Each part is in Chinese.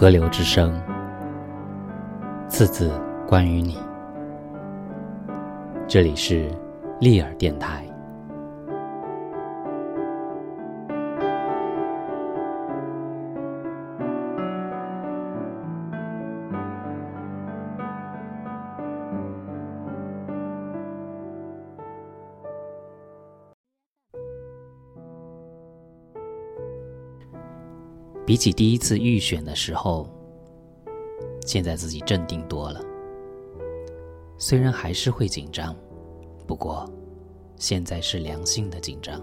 河流之声，次字关于你。这里是利尔电台。比起第一次预选的时候，现在自己镇定多了。虽然还是会紧张，不过现在是良性的紧张。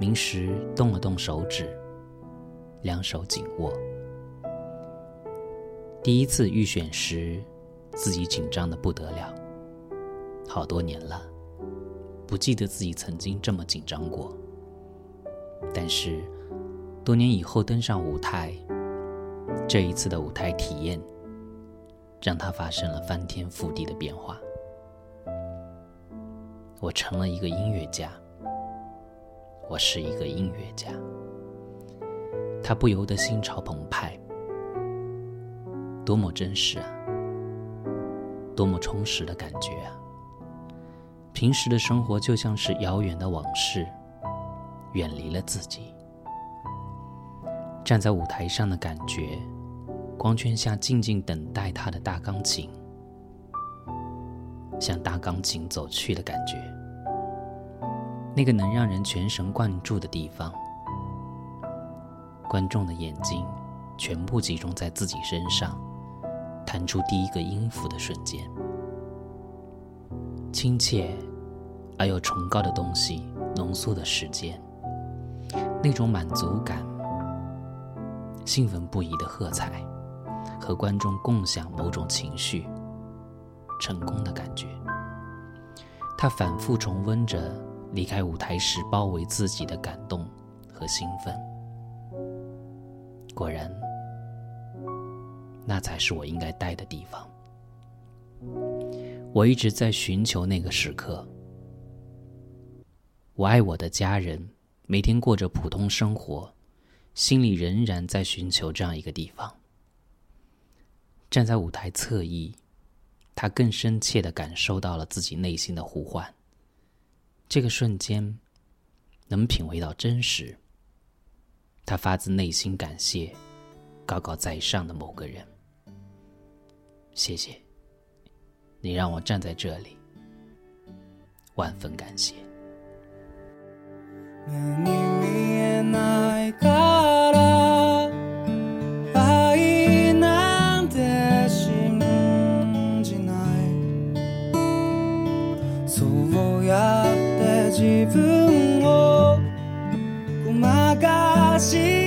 明时动了动手指，两手紧握。第一次预选时，自己紧张的不得了。好多年了，不记得自己曾经这么紧张过。但是，多年以后登上舞台，这一次的舞台体验，让他发生了翻天覆地的变化。我成了一个音乐家，我是一个音乐家。他不由得心潮澎湃，多么真实啊，多么充实的感觉啊！平时的生活就像是遥远的往事。远离了自己，站在舞台上的感觉，光圈下静静等待他的大钢琴，向大钢琴走去的感觉，那个能让人全神贯注的地方，观众的眼睛全部集中在自己身上，弹出第一个音符的瞬间，亲切而又崇高的东西浓缩的时间。那种满足感、兴奋不已的喝彩，和观众共享某种情绪、成功的感觉。他反复重温着离开舞台时包围自己的感动和兴奋。果然，那才是我应该待的地方。我一直在寻求那个时刻。我爱我的家人。每天过着普通生活，心里仍然在寻求这样一个地方。站在舞台侧翼，他更深切的感受到了自己内心的呼唤。这个瞬间，能品味到真实。他发自内心感谢高高在上的某个人。谢谢，你让我站在这里，万分感谢。目に見えないから愛なんて信じない。そうやって自分をごまかして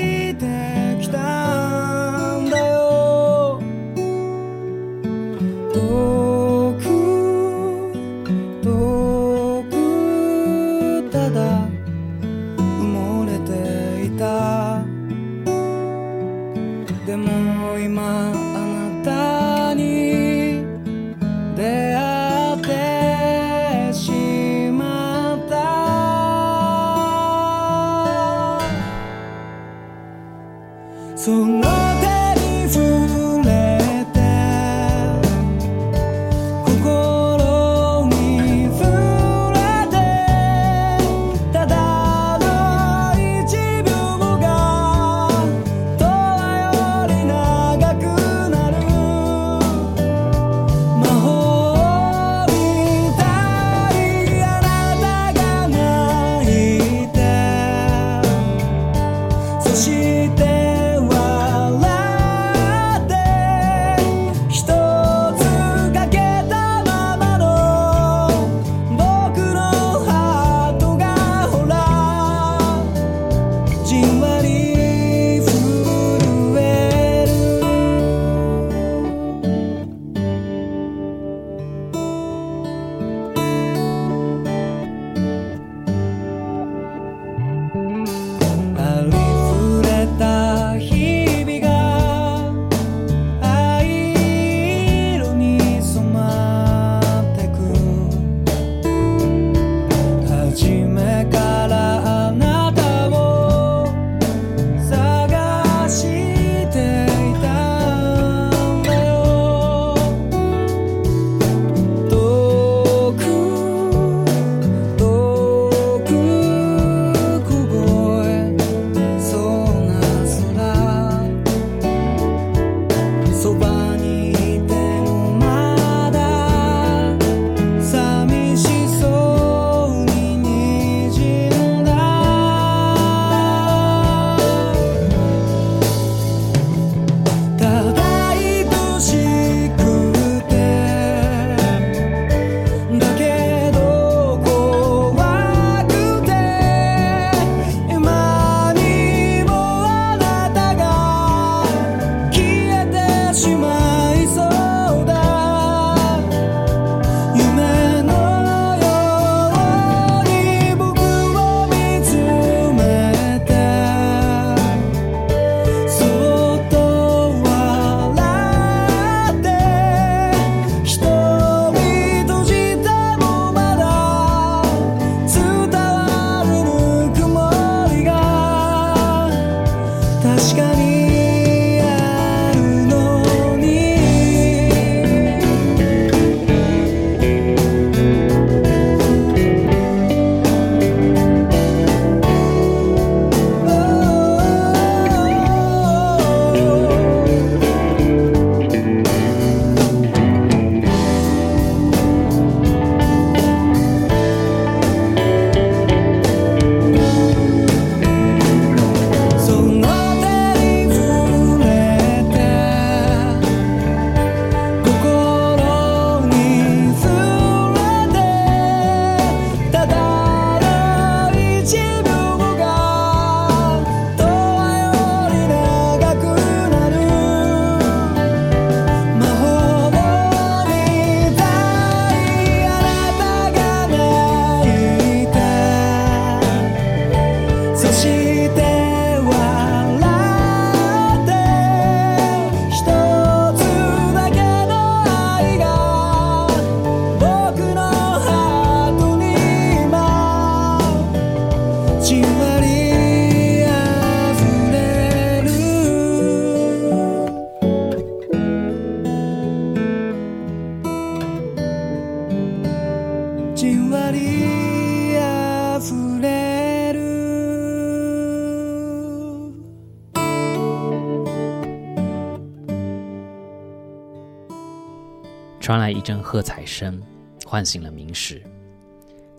传来一阵喝彩声，唤醒了明石。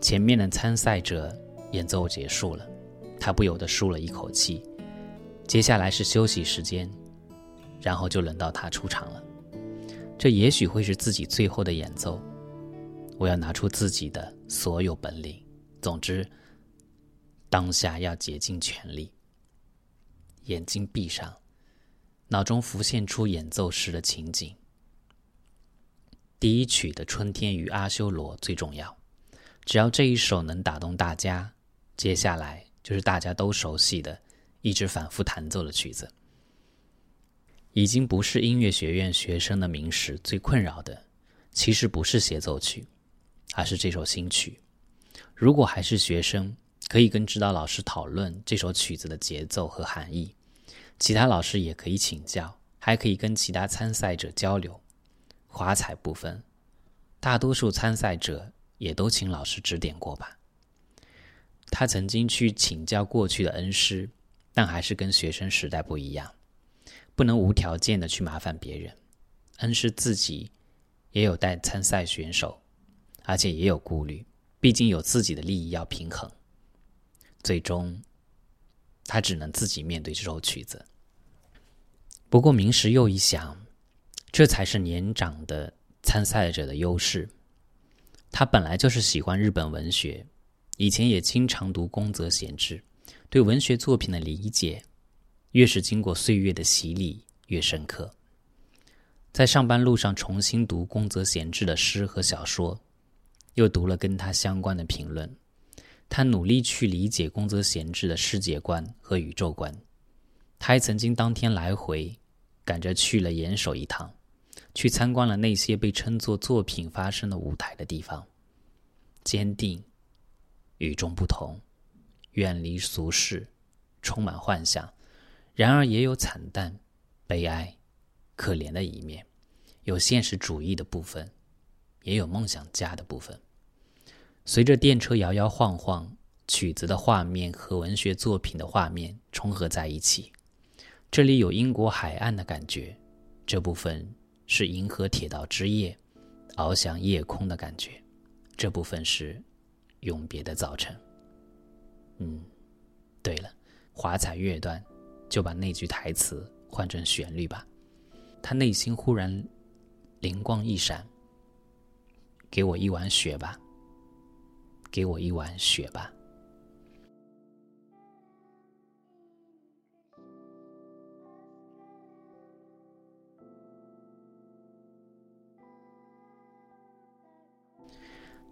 前面的参赛者演奏结束了，他不由得舒了一口气。接下来是休息时间，然后就轮到他出场了。这也许会是自己最后的演奏。我要拿出自己的所有本领。总之，当下要竭尽全力。眼睛闭上，脑中浮现出演奏时的情景。第一曲的《春天与阿修罗》最重要，只要这一首能打动大家，接下来就是大家都熟悉的、一直反复弹奏的曲子。已经不是音乐学院学生的名时最困扰的，其实不是协奏曲，而是这首新曲。如果还是学生，可以跟指导老师讨论这首曲子的节奏和含义；其他老师也可以请教，还可以跟其他参赛者交流。华彩部分，大多数参赛者也都请老师指点过吧。他曾经去请教过去的恩师，但还是跟学生时代不一样，不能无条件的去麻烦别人。恩师自己也有带参赛选手，而且也有顾虑，毕竟有自己的利益要平衡。最终，他只能自己面对这首曲子。不过明时又一想。这才是年长的参赛者的优势。他本来就是喜欢日本文学，以前也经常读宫泽贤治，对文学作品的理解越是经过岁月的洗礼越深刻。在上班路上重新读宫泽贤治的诗和小说，又读了跟他相关的评论，他努力去理解宫泽贤治的世界观和宇宙观。他还曾经当天来回赶着去了岩手一趟。去参观了那些被称作作品发生的舞台的地方，坚定、与众不同、远离俗世，充满幻想，然而也有惨淡、悲哀、可怜的一面，有现实主义的部分，也有梦想家的部分。随着电车摇摇晃晃，曲子的画面和文学作品的画面重合在一起，这里有英国海岸的感觉，这部分。是银河铁道之夜，翱翔夜空的感觉。这部分是永别的早晨。嗯，对了，华彩乐段就把那句台词换成旋律吧。他内心忽然灵光一闪：“给我一碗雪吧，给我一碗雪吧。”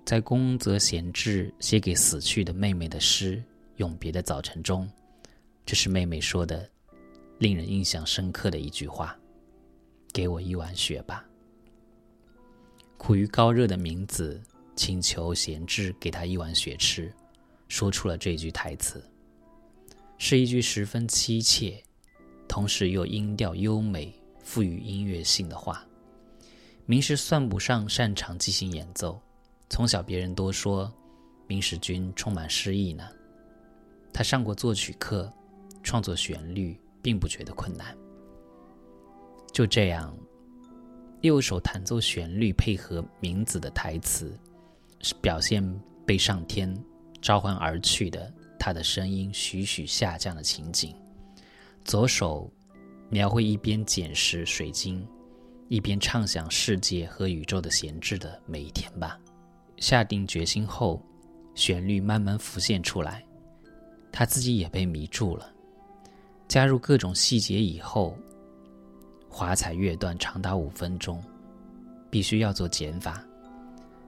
在宫泽贤治写给死去的妹妹的诗《永别的早晨》中，这是妹妹说的，令人印象深刻的一句话：“给我一碗雪吧。”苦于高热的明子请求贤治给他一碗雪吃，说出了这句台词，是一句十分凄切，同时又音调优美、富于音乐性的话。明时算不上擅长即兴演奏。从小，别人都说明史君充满诗意呢。他上过作曲课，创作旋律并不觉得困难。就这样，右手弹奏旋律，配合明子的台词，是表现被上天召唤而去的他的声音徐徐下降的情景。左手描绘一边捡拾水晶，一边畅想世界和宇宙的闲置的每一天吧。下定决心后，旋律慢慢浮现出来，他自己也被迷住了。加入各种细节以后，华彩乐段长达五分钟，必须要做减法。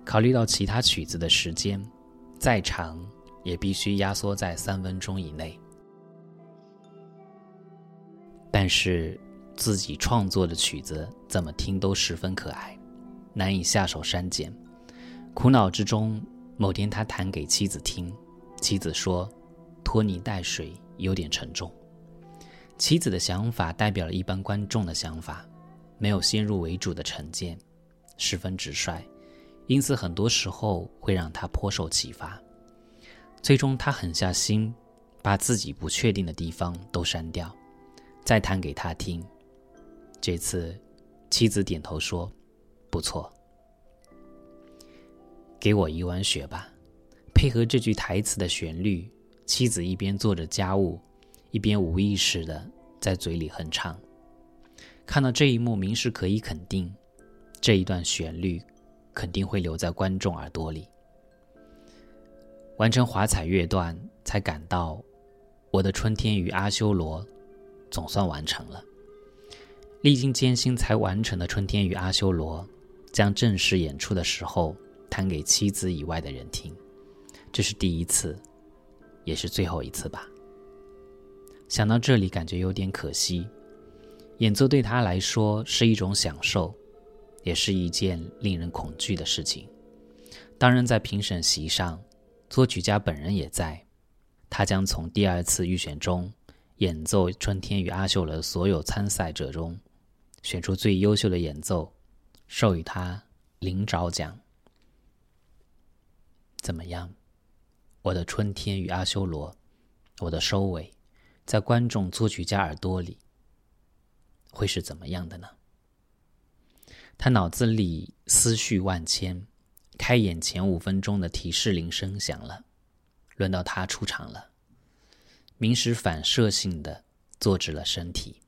考虑到其他曲子的时间，再长也必须压缩在三分钟以内。但是自己创作的曲子怎么听都十分可爱，难以下手删减。苦恼之中，某天他弹给妻子听，妻子说：“拖泥带水有点沉重。”妻子的想法代表了一般观众的想法，没有先入为主的成见，十分直率，因此很多时候会让他颇受启发。最终，他狠下心，把自己不确定的地方都删掉，再弹给他听。这次，妻子点头说：“不错，给我一碗血吧。”配合这句台词的旋律，妻子一边做着家务，一边无意识的在嘴里哼唱。看到这一幕，明是可以肯定，这一段旋律肯定会留在观众耳朵里。完成华彩乐段，才感到我的春天与阿修罗总算完成了。历经艰辛才完成的春天与阿修罗，将正式演出的时候弹给妻子以外的人听，这是第一次，也是最后一次吧。想到这里，感觉有点可惜。演奏对他来说是一种享受，也是一件令人恐惧的事情。当然，在评审席上。作曲家本人也在，他将从第二次预选中演奏《春天与阿修罗》的所有参赛者中选出最优秀的演奏，授予他领爪奖。怎么样，我的《春天与阿修罗》，我的收尾，在观众、作曲家耳朵里会是怎么样的呢？他脑子里思绪万千。开演前五分钟的提示铃声响了，轮到他出场了。明石反射性的坐直了身体。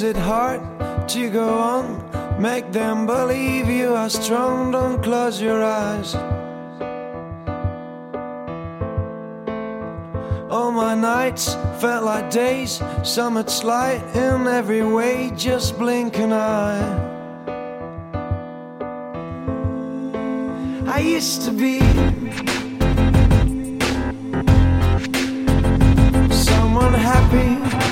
Is it hard to go on? Make them believe you are strong, don't close your eyes. All my nights felt like days, much light in every way, just blink an eye. I used to be someone happy.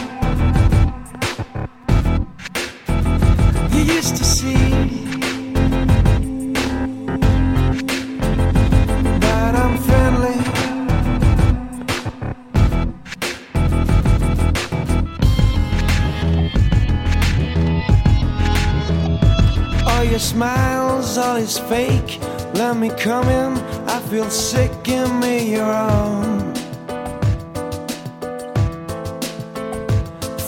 Is fake. Let me come in. I feel sick. Give me your own.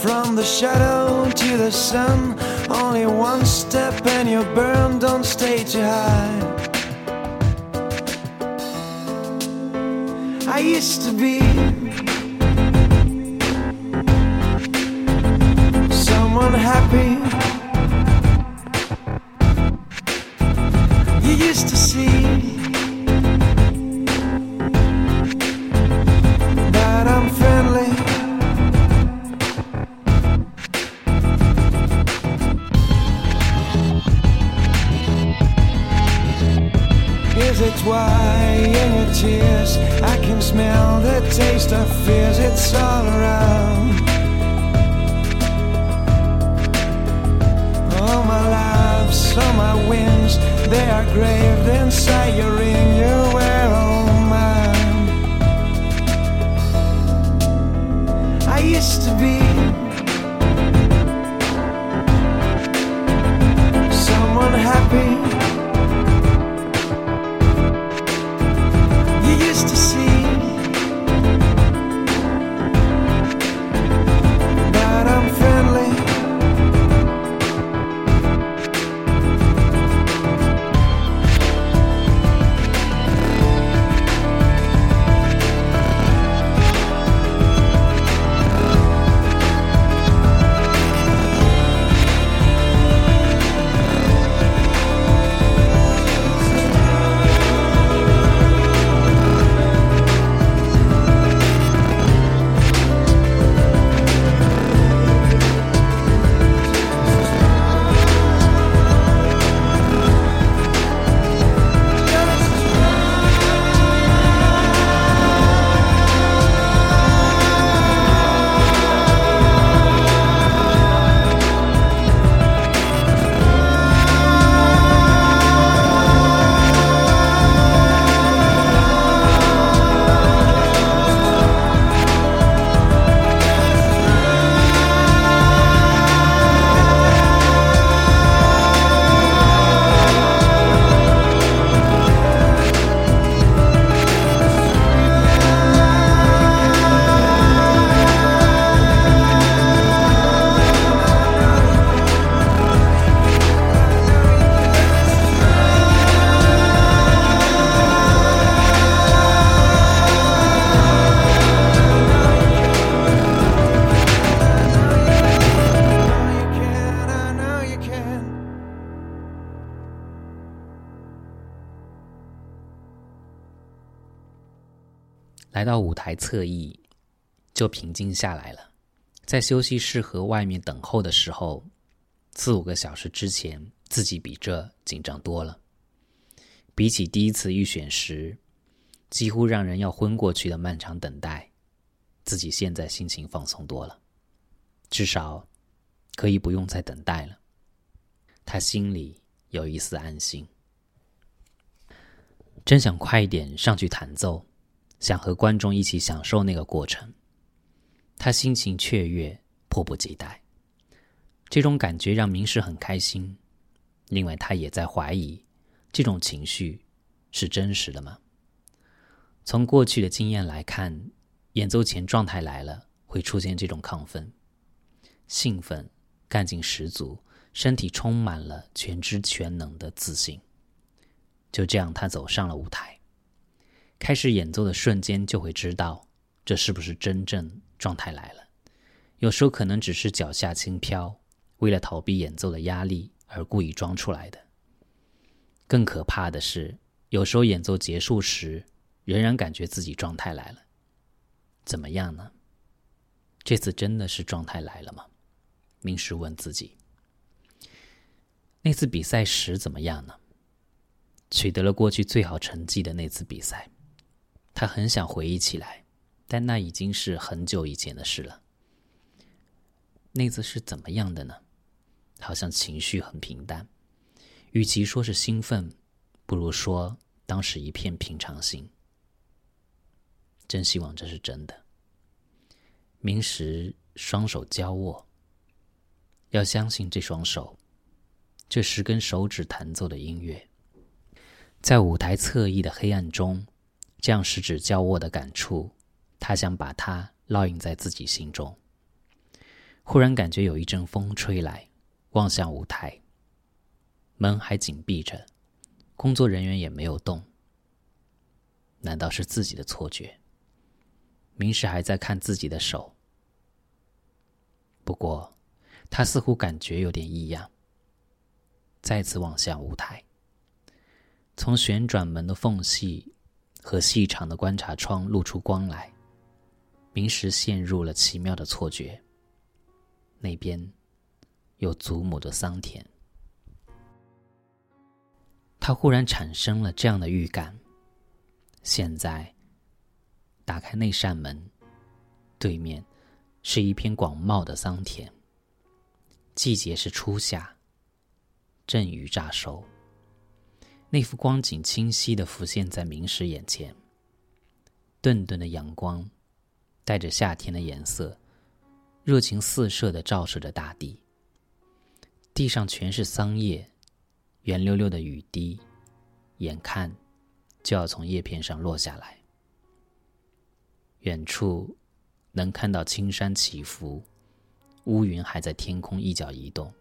From the shadow to the sun, only one step and you burn. Don't stay too high. I used to be someone happy. 台侧翼，就平静下来了。在休息室和外面等候的时候，四五个小时之前，自己比这紧张多了。比起第一次预选时，几乎让人要昏过去的漫长等待，自己现在心情放松多了，至少可以不用再等待了。他心里有一丝安心，真想快一点上去弹奏。想和观众一起享受那个过程，他心情雀跃，迫不及待。这种感觉让明石很开心。另外，他也在怀疑，这种情绪是真实的吗？从过去的经验来看，演奏前状态来了，会出现这种亢奋、兴奋、干劲十足，身体充满了全知全能的自信。就这样，他走上了舞台。开始演奏的瞬间，就会知道这是不是真正状态来了。有时候可能只是脚下轻飘，为了逃避演奏的压力而故意装出来的。更可怕的是，有时候演奏结束时，仍然感觉自己状态来了。怎么样呢？这次真的是状态来了吗？明石问自己。那次比赛时怎么样呢？取得了过去最好成绩的那次比赛。他很想回忆起来，但那已经是很久以前的事了。那次是怎么样的呢？好像情绪很平淡，与其说是兴奋，不如说当时一片平常心。真希望这是真的。明时双手交握，要相信这双手，这十根手指弹奏的音乐，在舞台侧翼的黑暗中。这样十指交握的感触，他想把它烙印在自己心中。忽然感觉有一阵风吹来，望向舞台，门还紧闭着，工作人员也没有动。难道是自己的错觉？明时还在看自己的手，不过他似乎感觉有点异样。再次望向舞台，从旋转门的缝隙。和细长的观察窗露出光来，明时陷入了奇妙的错觉。那边有祖母的桑田，他忽然产生了这样的预感。现在打开那扇门，对面是一片广袤的桑田，季节是初夏，阵雨乍收。那幅光景清晰的浮现在明石眼前。顿顿的阳光，带着夏天的颜色，热情四射的照射着大地。地上全是桑叶，圆溜溜的雨滴，眼看就要从叶片上落下来。远处能看到青山起伏，乌云还在天空一角移动，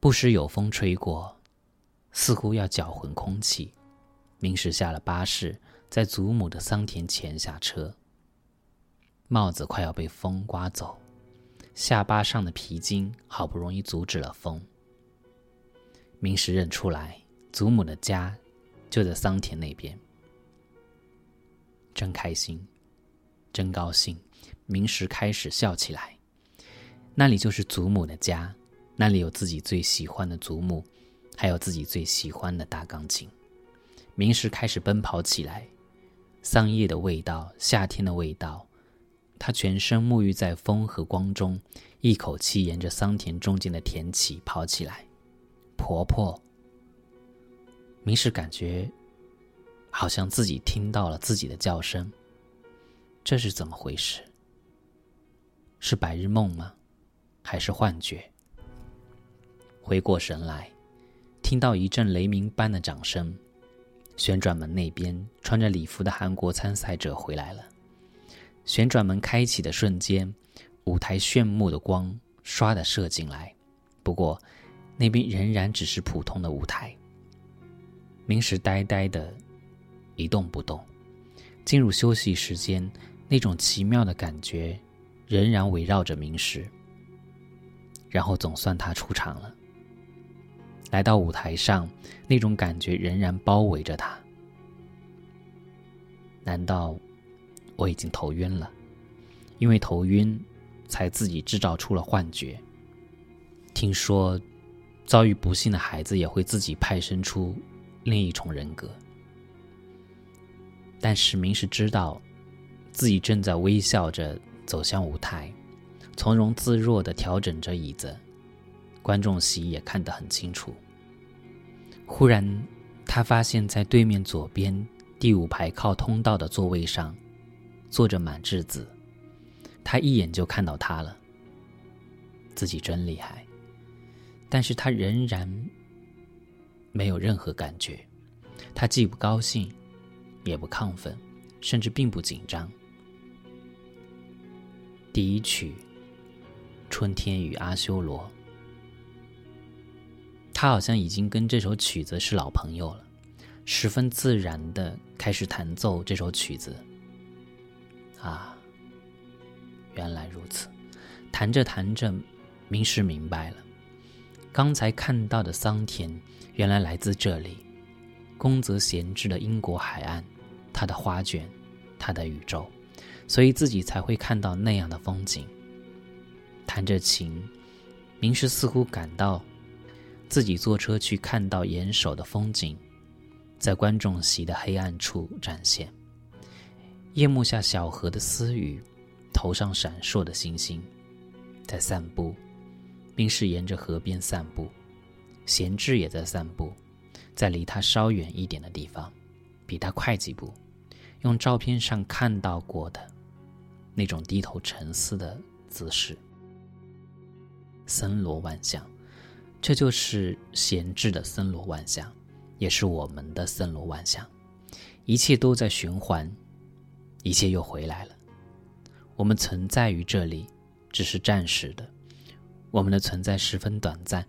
不时有风吹过。似乎要搅浑空气，明石下了巴士，在祖母的桑田前下车。帽子快要被风刮走，下巴上的皮筋好不容易阻止了风。明石认出来，祖母的家就在桑田那边，真开心，真高兴。明石开始笑起来，那里就是祖母的家，那里有自己最喜欢的祖母。还有自己最喜欢的大钢琴，明石开始奔跑起来。桑叶的味道，夏天的味道，他全身沐浴在风和光中，一口气沿着桑田中间的田畦跑起来。婆婆，明石感觉好像自己听到了自己的叫声，这是怎么回事？是白日梦吗？还是幻觉？回过神来。听到一阵雷鸣般的掌声，旋转门那边穿着礼服的韩国参赛者回来了。旋转门开启的瞬间，舞台炫目的光唰的射进来。不过，那边仍然只是普通的舞台。明石呆呆的，一动不动。进入休息时间，那种奇妙的感觉仍然围绕着明石。然后，总算他出场了。来到舞台上，那种感觉仍然包围着他。难道我已经头晕了？因为头晕，才自己制造出了幻觉。听说，遭遇不幸的孩子也会自己派生出另一重人格。但史明是知道，自己正在微笑着走向舞台，从容自若地调整着椅子，观众席也看得很清楚。忽然，他发现，在对面左边第五排靠通道的座位上，坐着满智子。他一眼就看到他了。自己真厉害，但是他仍然没有任何感觉。他既不高兴。也不亢奋，甚至并不紧张。第一曲《春天与阿修罗》，他好像已经跟这首曲子是老朋友了，十分自然的开始弹奏这首曲子。啊，原来如此！弹着弹着，明时明白了，刚才看到的桑田，原来来自这里。宫泽闲置的英国海岸，他的花卷，他的宇宙，所以自己才会看到那样的风景。弹着琴，明时似乎感到自己坐车去看到岩手的风景，在观众席的黑暗处展现。夜幕下小河的私语，头上闪烁的星星，在散步。明时沿着河边散步，闲置也在散步。在离他稍远一点的地方，比他快几步，用照片上看到过的那种低头沉思的姿势，森罗万象，这就是闲置的森罗万象，也是我们的森罗万象。一切都在循环，一切又回来了。我们存在于这里，只是暂时的，我们的存在十分短暂。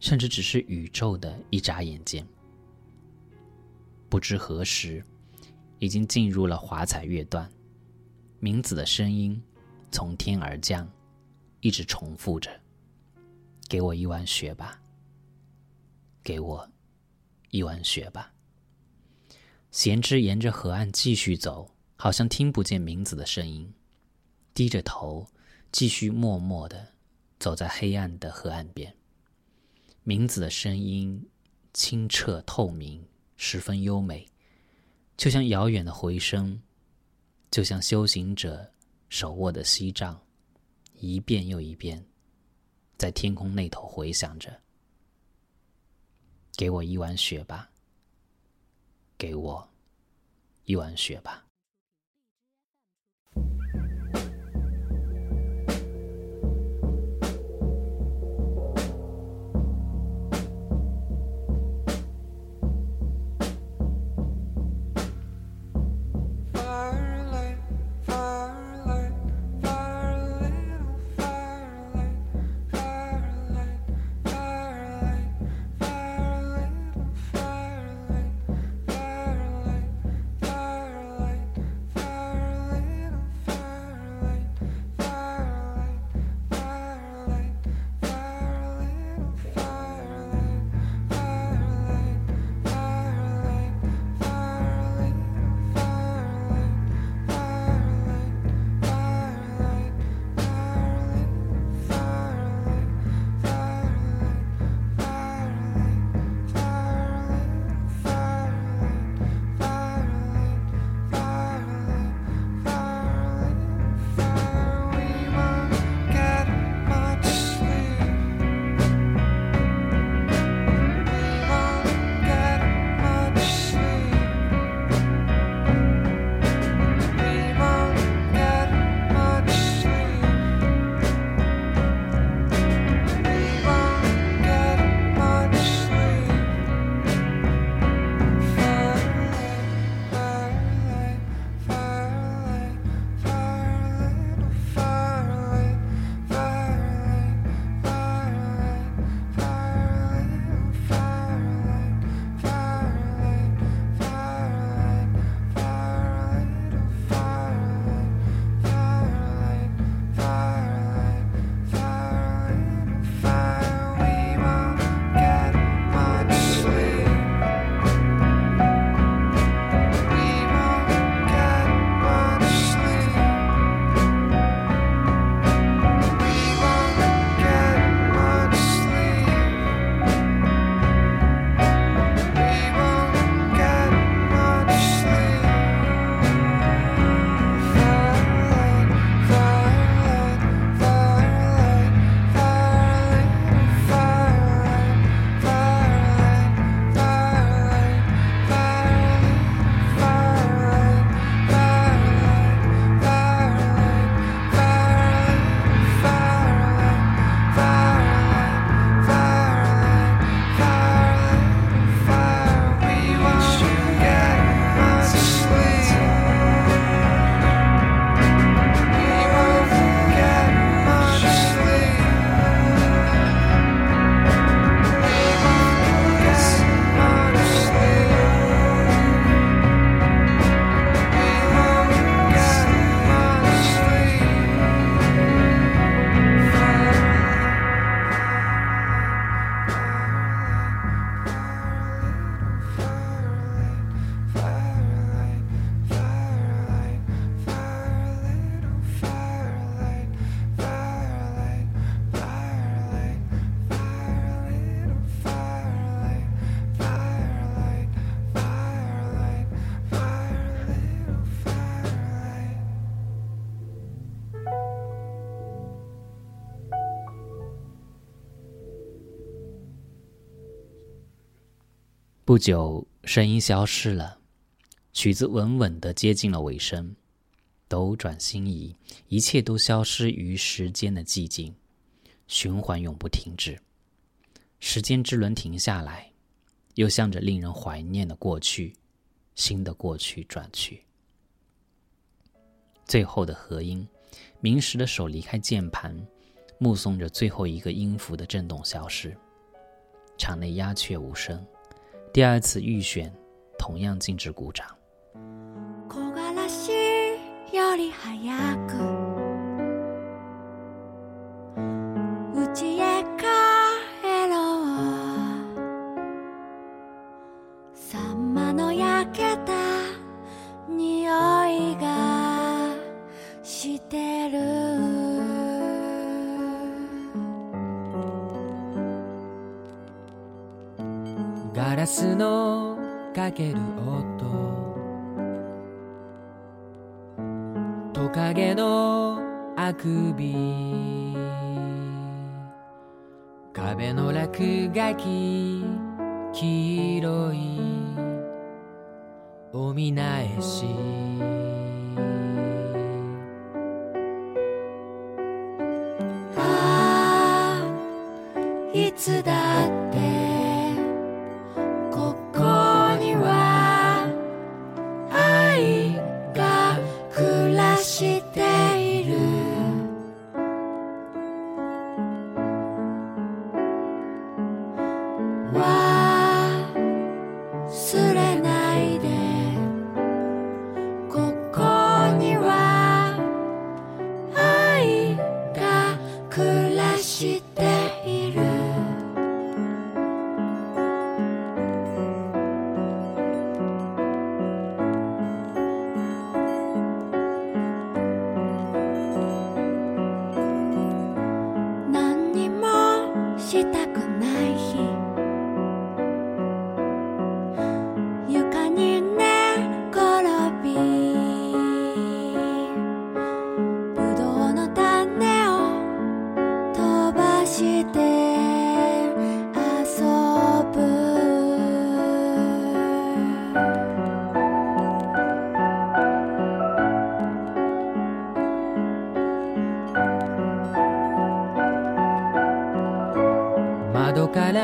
甚至只是宇宙的一眨眼间，不知何时，已经进入了华彩乐段。明子的声音从天而降，一直重复着：“给我一碗雪吧，给我一碗雪吧。”贤之沿着河岸继续走，好像听不见明子的声音，低着头，继续默默的走在黑暗的河岸边。明子的声音清澈透明，十分优美，就像遥远的回声，就像修行者手握的锡杖，一遍又一遍，在天空那头回响着。给我一碗雪吧，给我一碗雪吧。不久，声音消失了，曲子稳稳的接近了尾声。斗转星移，一切都消失于时间的寂静，循环永不停止。时间之轮停下来，又向着令人怀念的过去、新的过去转去。最后的和音，明石的手离开键盘，目送着最后一个音符的震动消失。场内鸦雀无声。第二次预选，同样禁止鼓掌。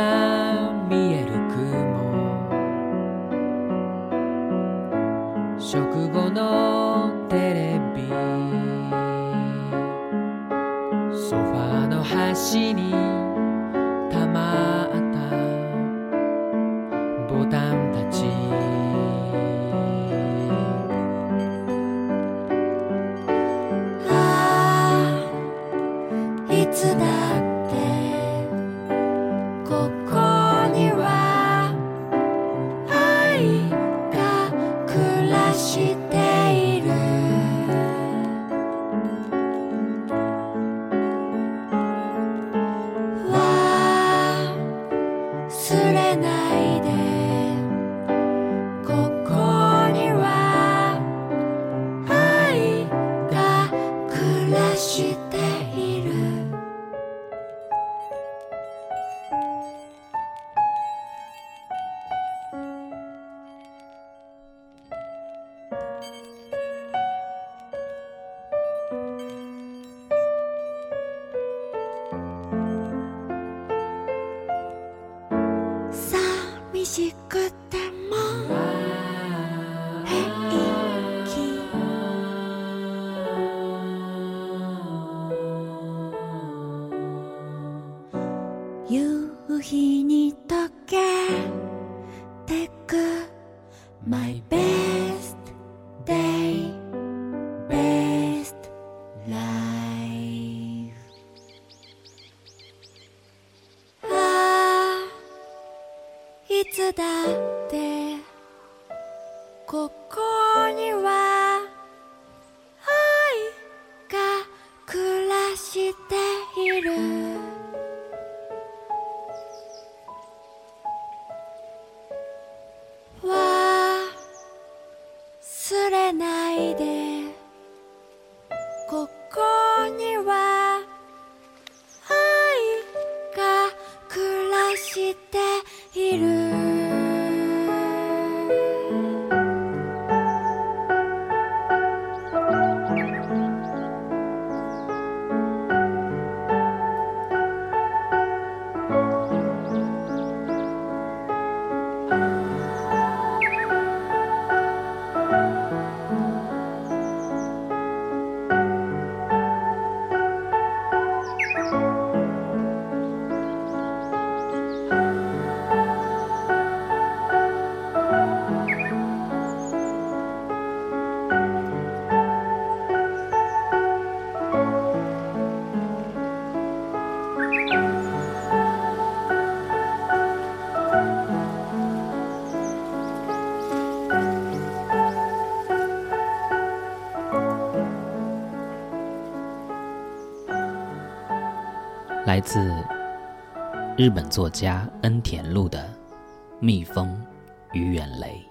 が見える雲。食後のテレビ。ソファーの端に来自日本作家恩田路的《蜜蜂与远雷》。